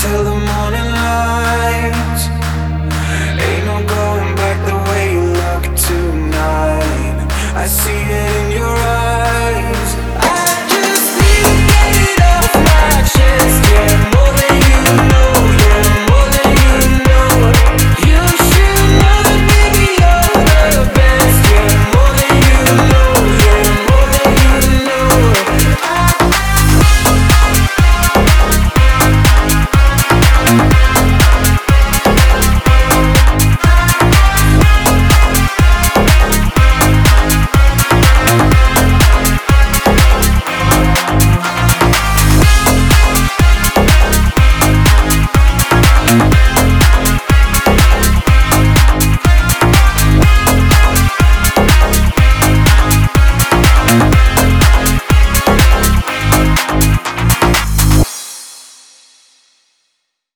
till the morning.